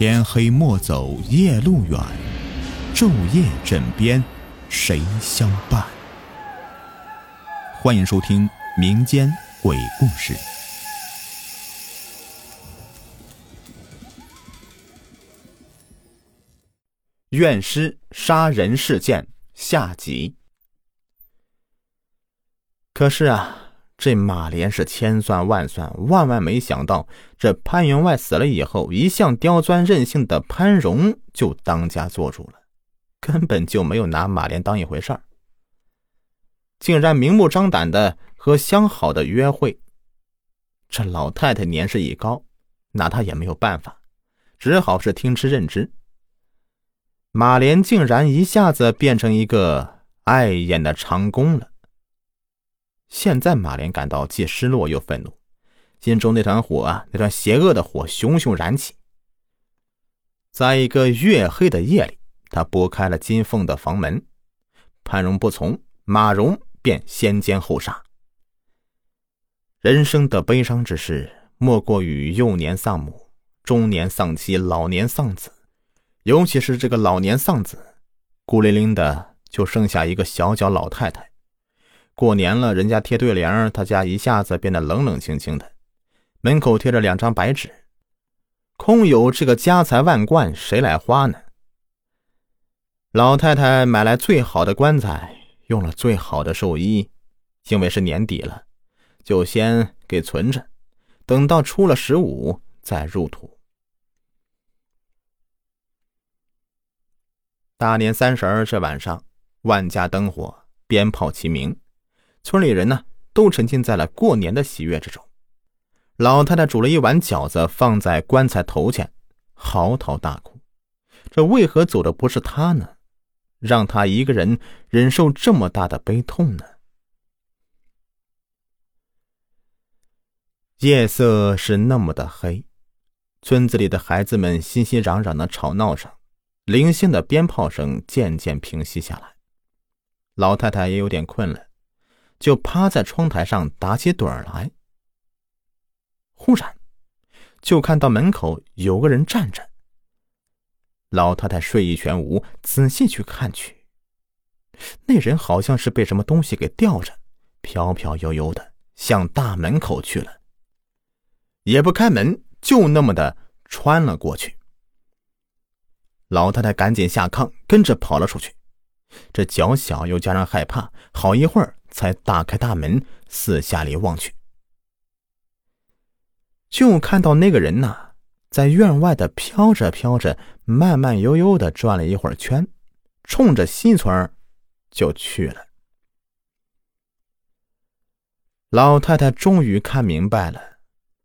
天黑莫走夜路远，昼夜枕边谁相伴？欢迎收听民间鬼故事。怨尸杀人事件下集。可是啊，这马莲是千算万算，万万没想到，这潘员外死了以后，一向刁钻任性的潘荣就当家做主了，根本就没有拿马莲当一回事儿，竟然明目张胆的和相好的约会。这老太太年事已高，拿她也没有办法，只好是听之任之。马莲竟然一下子变成一个碍眼的长工了。现在马莲感到既失落又愤怒，心中那团火啊，那团邪恶的火熊熊燃起。在一个月黑的夜里，他拨开了金凤的房门，潘荣不从，马荣便先奸后杀。人生的悲伤之事，莫过于幼年丧母，中年丧妻，老年丧子。尤其是这个老年丧子，孤零零的就剩下一个小脚老太太。过年了，人家贴对联，他家一下子变得冷冷清清的。门口贴着两张白纸，空有这个家财万贯，谁来花呢？老太太买来最好的棺材，用了最好的寿衣，因为是年底了，就先给存着，等到出了十五再入土。大年三十儿这晚上，万家灯火，鞭炮齐鸣，村里人呢都沉浸在了过年的喜悦之中。老太太煮了一碗饺子放在棺材头前，嚎啕大哭。这为何走的不是她呢？让她一个人忍受这么大的悲痛呢？夜色是那么的黑，村子里的孩子们熙熙攘攘的吵闹声。零星的鞭炮声渐渐平息下来，老太太也有点困了，就趴在窗台上打起盹儿来。忽然，就看到门口有个人站着。老太太睡意全无，仔细去看去，那人好像是被什么东西给吊着，飘飘悠悠的向大门口去了，也不开门，就那么的穿了过去。老太太赶紧下炕，跟着跑了出去。这脚小又加上害怕，好一会儿才打开大门，四下里望去，就看到那个人呐，在院外的飘着飘着，慢慢悠悠的转了一会儿圈，冲着西村就去了。老太太终于看明白了，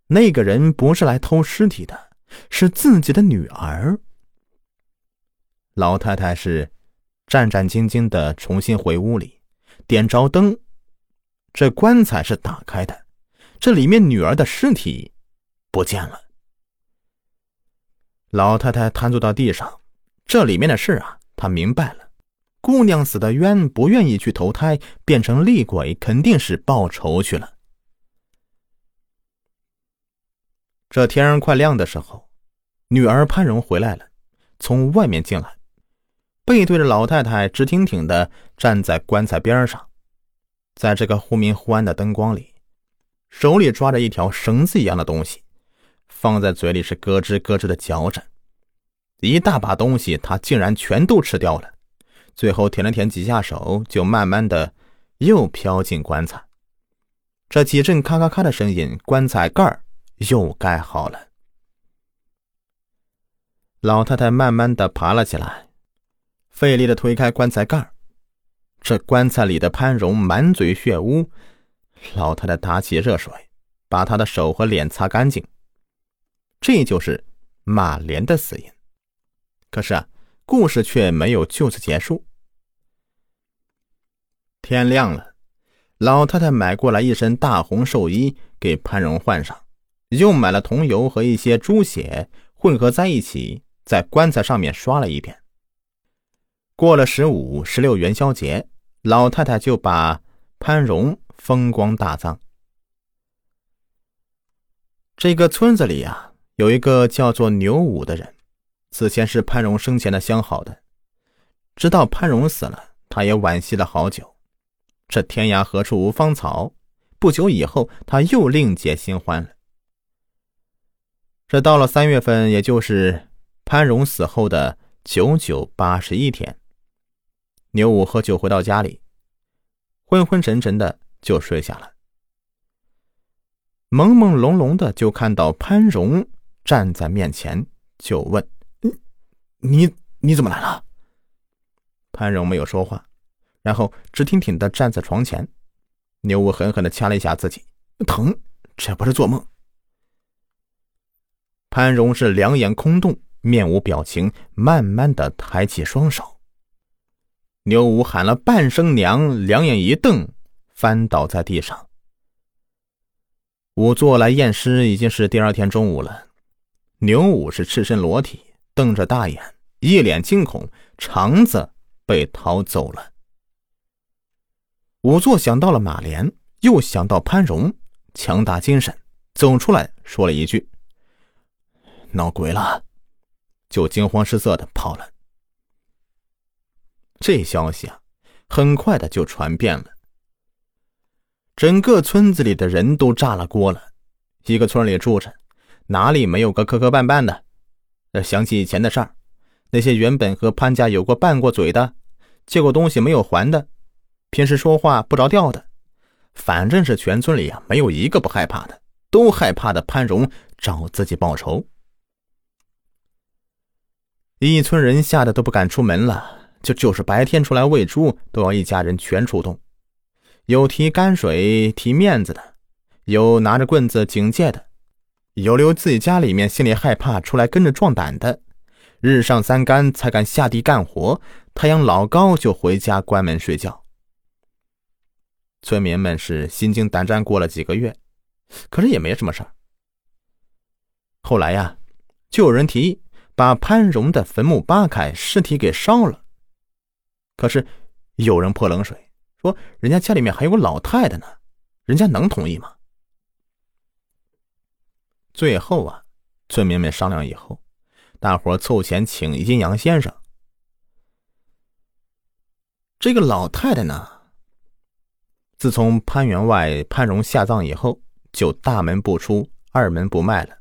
那个人不是来偷尸体的，是自己的女儿。老太太是战战兢兢的重新回屋里，点着灯，这棺材是打开的，这里面女儿的尸体不见了。老太太瘫坐到地上，这里面的事啊，她明白了：姑娘死的冤，不愿意去投胎，变成厉鬼，肯定是报仇去了。这天快亮的时候，女儿潘荣回来了，从外面进来。背对着老太太，直挺挺的站在棺材边上，在这个忽明忽暗的灯光里，手里抓着一条绳子一样的东西，放在嘴里是咯吱咯吱的嚼着，一大把东西，他竟然全都吃掉了。最后舔了舔几下手，就慢慢的又飘进棺材。这几阵咔咔咔的声音，棺材盖又盖好了。老太太慢慢的爬了起来。费力的推开棺材盖这棺材里的潘荣满嘴血污，老太太打起热水，把他的手和脸擦干净。这就是马莲的死因。可是啊，故事却没有就此结束。天亮了，老太太买过来一身大红寿衣给潘荣换上，又买了桐油和一些猪血混合在一起，在棺材上面刷了一遍。过了十五、十六元宵节，老太太就把潘荣风光大葬。这个村子里呀，有一个叫做牛武的人，此前是潘荣生前的相好的，直到潘荣死了，他也惋惜了好久。这天涯何处无芳草？不久以后，他又另结新欢了。这到了三月份，也就是潘荣死后的九九八十一天，牛五喝酒回到家里，昏昏沉沉的就睡下了。朦朦胧胧的就看到潘荣站在面前，就问：“你你怎么来了？”潘荣没有说话，然后直挺挺的站在床前。牛五狠狠的掐了一下自己，疼，这不是做梦。潘荣是两眼空洞，面无表情，慢慢的抬起双手。牛五喊了半声娘，两眼一瞪，翻倒在地上。仵作来验尸，已经是第二天中午了。牛五是赤身裸体，瞪着大眼，一脸惊恐，肠子被掏走了。仵作想到了马莲，又想到潘荣，强打精神，走出来说了一句：“闹鬼了！”就惊慌失色的跑了。这消息啊，很快的就传遍了。整个村子里的人都炸了锅了。一个村里住着，哪里没有个磕磕绊绊的？想起以前的事儿，那些原本和潘家有过拌过嘴的，借过东西没有还的，平时说话不着调的，反正是全村里啊，没有一个不害怕的，都害怕的潘荣找自己报仇。一村人吓得都不敢出门了，就就是白天出来喂猪，都要一家人全出动。有提泔水、提面子的，有拿着棍子警戒的，有留自己家里面心里害怕出来跟着壮胆的。日上三竿才敢下地干活，太阳老高就回家关门睡觉。村民们是心惊胆战过了几个月，可是也没什么事儿。后来呀，就有人提议把潘荣的坟墓扒开，尸体给烧了。可是有人泼冷水。说人家家里面还有个老太太呢，人家能同意吗？最后啊，村民们商量以后，大伙凑钱请阴阳先生。这个老太太呢，自从潘员外潘荣下葬以后，就大门不出，二门不迈了。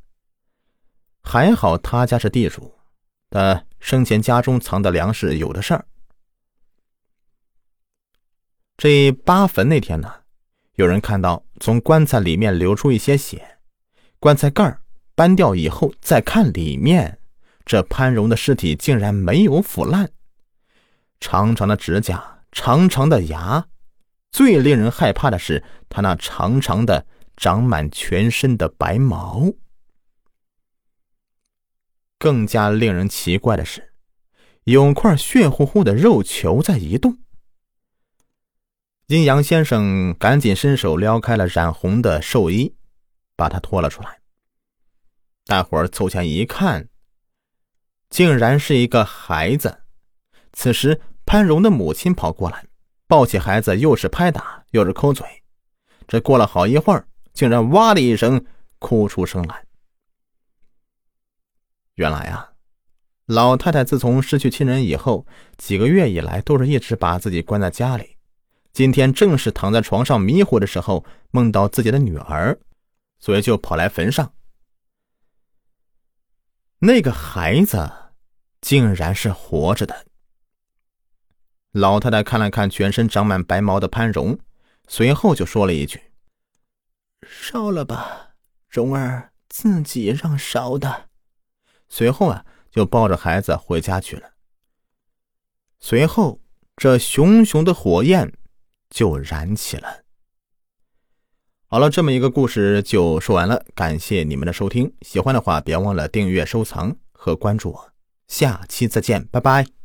还好他家是地主，他生前家中藏的粮食有的事儿。这扒坟那天呢，有人看到从棺材里面流出一些血，棺材盖搬掉以后，再看里面，这潘荣的尸体竟然没有腐烂，长长的指甲，长长的牙，最令人害怕的是他那长长的、长满全身的白毛。更加令人奇怪的是，有块血乎乎的肉球在移动。阴阳先生赶紧伸手撩开了染红的寿衣，把他拖了出来。大伙凑前一看，竟然是一个孩子。此时，潘荣的母亲跑过来，抱起孩子，又是拍打，又是抠嘴。这过了好一会儿，竟然哇的一声哭出声来。原来啊，老太太自从失去亲人以后，几个月以来都是一直把自己关在家里。今天正是躺在床上迷糊的时候，梦到自己的女儿，所以就跑来坟上。那个孩子竟然是活着的。老太太看了看全身长满白毛的潘荣，随后就说了一句：“烧了吧，荣儿自己让烧的。”随后啊，就抱着孩子回家去了。随后，这熊熊的火焰。就燃起了。好了，这么一个故事就说完了，感谢你们的收听。喜欢的话，别忘了订阅、收藏和关注我。下期再见，拜拜。